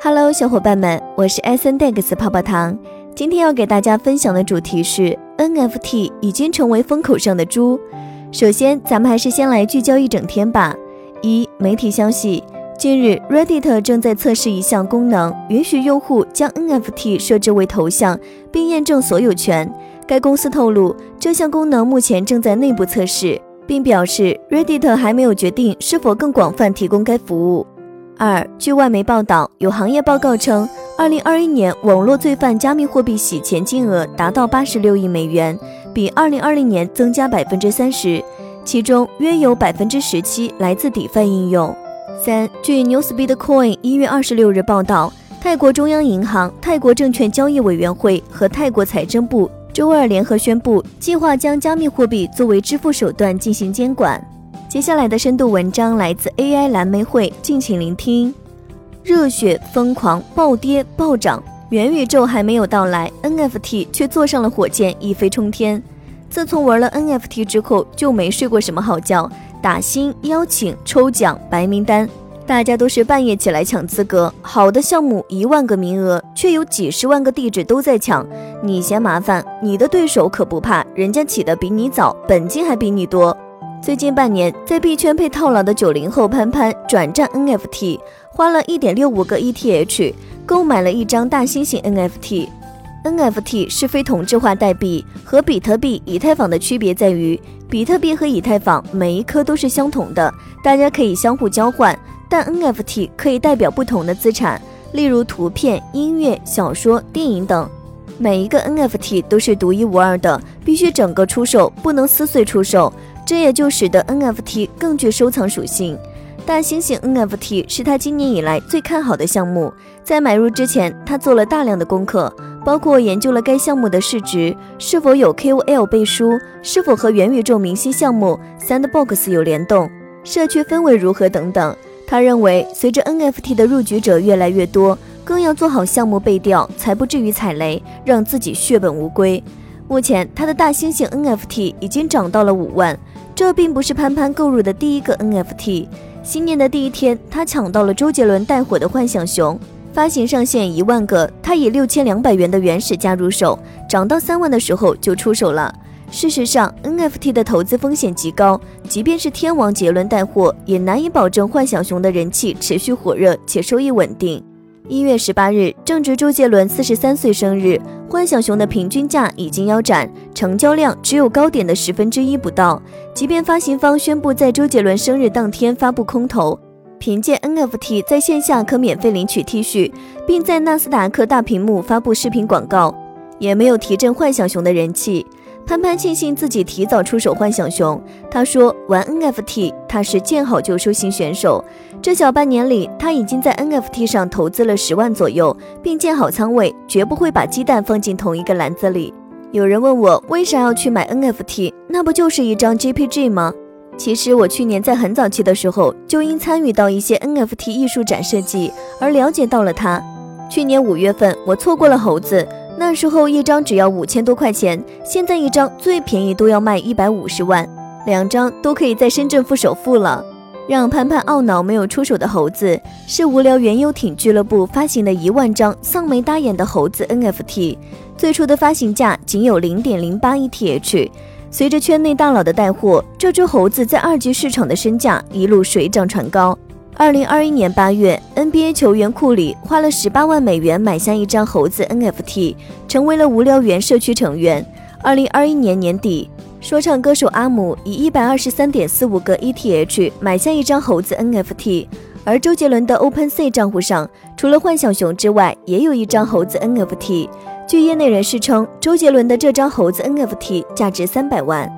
Hello，小伙伴们，我是 S N Dex 泡泡糖。今天要给大家分享的主题是 NFT 已经成为风口上的猪。首先，咱们还是先来聚焦一整天吧。一、媒体消息，近日 Reddit 正在测试一项功能，允许用户将 NFT 设置为头像，并验证所有权。该公司透露，这项功能目前正在内部测试，并表示 Reddit 还没有决定是否更广泛提供该服务。二，据外媒报道，有行业报告称，二零二一年网络罪犯加密货币洗钱金额达到八十六亿美元，比二零二零年增加百分之三十，其中约有百分之十七来自底饭应用。三，据 Newspeed-Coin 一月二十六日报道，泰国中央银行、泰国证券交易委员会和泰国财政部周二联合宣布，计划将加密货币作为支付手段进行监管。接下来的深度文章来自 AI 蓝莓会，敬请聆听。热血疯狂暴跌暴涨，元宇宙还没有到来，NFT 却坐上了火箭，一飞冲天。自从玩了 NFT 之后，就没睡过什么好觉。打新、邀请、抽奖、白名单，大家都是半夜起来抢资格。好的项目一万个名额，却有几十万个地址都在抢，你嫌麻烦，你的对手可不怕，人家起的比你早，本金还比你多。最近半年，在币圈被套牢的九零后潘潘转战 NFT，花了一点六五个 ETH 购买了一张大猩猩 NFT。NFT 是非同质化代币，和比特币、以太坊的区别在于，比特币和以太坊每一颗都是相同的，大家可以相互交换，但 NFT 可以代表不同的资产，例如图片、音乐、小说、电影等，每一个 NFT 都是独一无二的，必须整个出售，不能撕碎出售。这也就使得 NFT 更具收藏属性。大猩猩 NFT 是他今年以来最看好的项目。在买入之前，他做了大量的功课，包括研究了该项目的市值是否有 KOL 背书，是否和元宇宙明星项目 Sandbox 有联动，社区氛围如何等等。他认为，随着 NFT 的入局者越来越多，更要做好项目背调，才不至于踩雷，让自己血本无归。目前，他的大猩猩 NFT 已经涨到了五万。这并不是潘潘购入的第一个 NFT。新年的第一天，他抢到了周杰伦带火的幻想熊，发行上限一万个，他以六千两百元的原始价入手，涨到三万的时候就出手了。事实上，NFT 的投资风险极高，即便是天王杰伦带货，也难以保证幻想熊的人气持续火热且收益稳定。一月十八日，正值周杰伦四十三岁生日，幻想熊的平均价已经腰斩，成交量只有高点的十分之一不到。即便发行方宣布在周杰伦生日当天发布空投，凭借 NFT 在线下可免费领取 T 恤，并在纳斯达克大屏幕发布视频广告，也没有提振幻想熊的人气。潘潘庆幸自己提早出手幻想熊。他说：“玩 NFT，他是见好就收型选手。这小半年里，他已经在 NFT 上投资了十万左右，并建好仓位，绝不会把鸡蛋放进同一个篮子里。”有人问我为啥要去买 NFT？那不就是一张 JPG 吗？其实我去年在很早期的时候，就因参与到一些 NFT 艺术展设计而了解到了它。去年五月份，我错过了猴子。那时候一张只要五千多块钱，现在一张最便宜都要卖一百五十万，两张都可以在深圳付首付了。让潘潘懊恼没有出手的猴子，是无聊猿游艇俱乐部发行的一万张丧眉大眼的猴子 NFT，最初的发行价仅有零点零八 ETH，随着圈内大佬的带货，这只猴子在二级市场的身价一路水涨船高。二零二一年八月，NBA 球员库里花了十八万美元买下一张猴子 NFT，成为了无聊猿社区成员。二零二一年年底，说唱歌手阿姆以一百二十三点四五个 ETH 买下一张猴子 NFT。而周杰伦的 OpenSea 账户上，除了幻想熊之外，也有一张猴子 NFT。据业内人士称，周杰伦的这张猴子 NFT 价值三百万。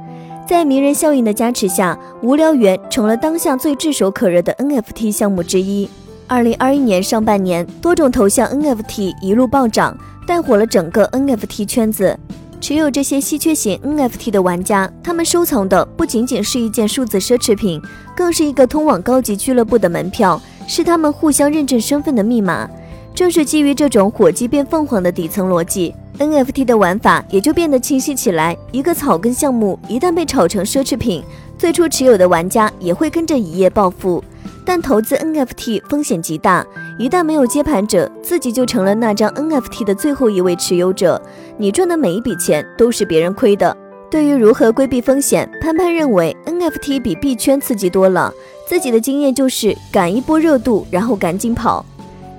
在名人效应的加持下，无聊猿成了当下最炙手可热的 NFT 项目之一。二零二一年上半年，多种头像 NFT 一路暴涨，带火了整个 NFT 圈子。持有这些稀缺型 NFT 的玩家，他们收藏的不仅仅是一件数字奢侈品，更是一个通往高级俱乐部的门票，是他们互相认证身份的密码。正是基于这种火鸡变凤凰的底层逻辑。NFT 的玩法也就变得清晰起来。一个草根项目一旦被炒成奢侈品，最初持有的玩家也会跟着一夜暴富。但投资 NFT 风险极大，一旦没有接盘者，自己就成了那张 NFT 的最后一位持有者，你赚的每一笔钱都是别人亏的。对于如何规避风险，潘潘认为 NFT 比币圈刺激多了。自己的经验就是赶一波热度，然后赶紧跑。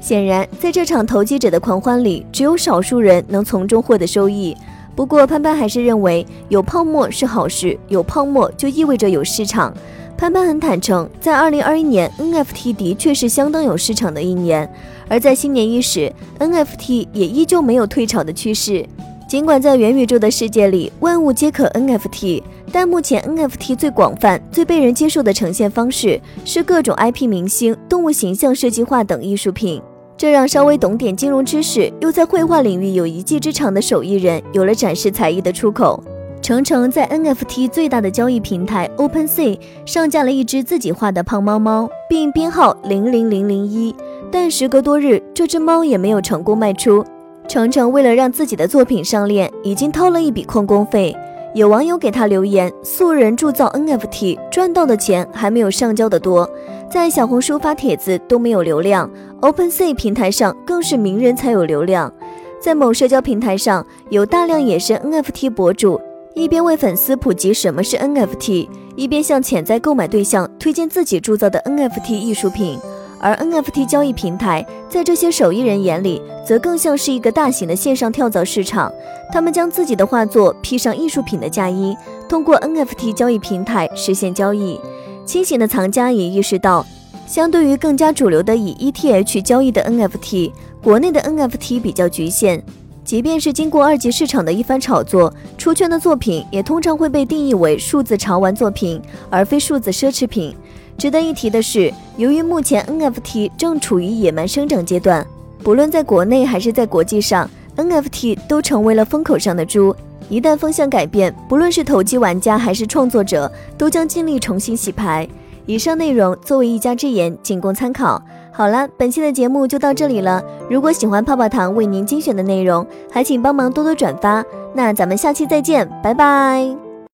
显然，在这场投机者的狂欢里，只有少数人能从中获得收益。不过，潘潘还是认为有泡沫是好事，有泡沫就意味着有市场。潘潘很坦诚，在2021年，NFT 的确是相当有市场的一年，而在新年伊始，NFT 也依旧没有退潮的趋势。尽管在元宇宙的世界里，万物皆可 NFT，但目前 NFT 最广泛、最被人接受的呈现方式是各种 IP 明星、动物形象设计画等艺术品。这让稍微懂点金融知识又在绘画领域有一技之长的手艺人有了展示才艺的出口。程程在 NFT 最大的交易平台 OpenSea 上架了一只自己画的胖猫猫，并编号零零零零一，但时隔多日，这只猫也没有成功卖出。程程为了让自己的作品上链，已经掏了一笔旷工费。有网友给他留言：“素人铸造 NFT 赚到的钱还没有上交的多，在小红书发帖子都没有流量，OpenSea 平台上更是名人才有流量。”在某社交平台上，有大量野生 NFT 博主一边为粉丝普及什么是 NFT，一边向潜在购买对象推荐自己铸造的 NFT 艺术品。而 NFT 交易平台在这些手艺人眼里，则更像是一个大型的线上跳蚤市场。他们将自己的画作披上艺术品的嫁衣，通过 NFT 交易平台实现交易。清醒的藏家也意识到，相对于更加主流的以 ETH 交易的 NFT，国内的 NFT 比较局限。即便是经过二级市场的一番炒作，出圈的作品也通常会被定义为数字潮玩作品，而非数字奢侈品。值得一提的是，由于目前 NFT 正处于野蛮生长阶段，不论在国内还是在国际上，NFT 都成为了风口上的猪。一旦风向改变，不论是投机玩家还是创作者，都将尽力重新洗牌。以上内容作为一家之言，仅供参考。好了，本期的节目就到这里了。如果喜欢泡泡糖为您精选的内容，还请帮忙多多转发。那咱们下期再见，拜拜。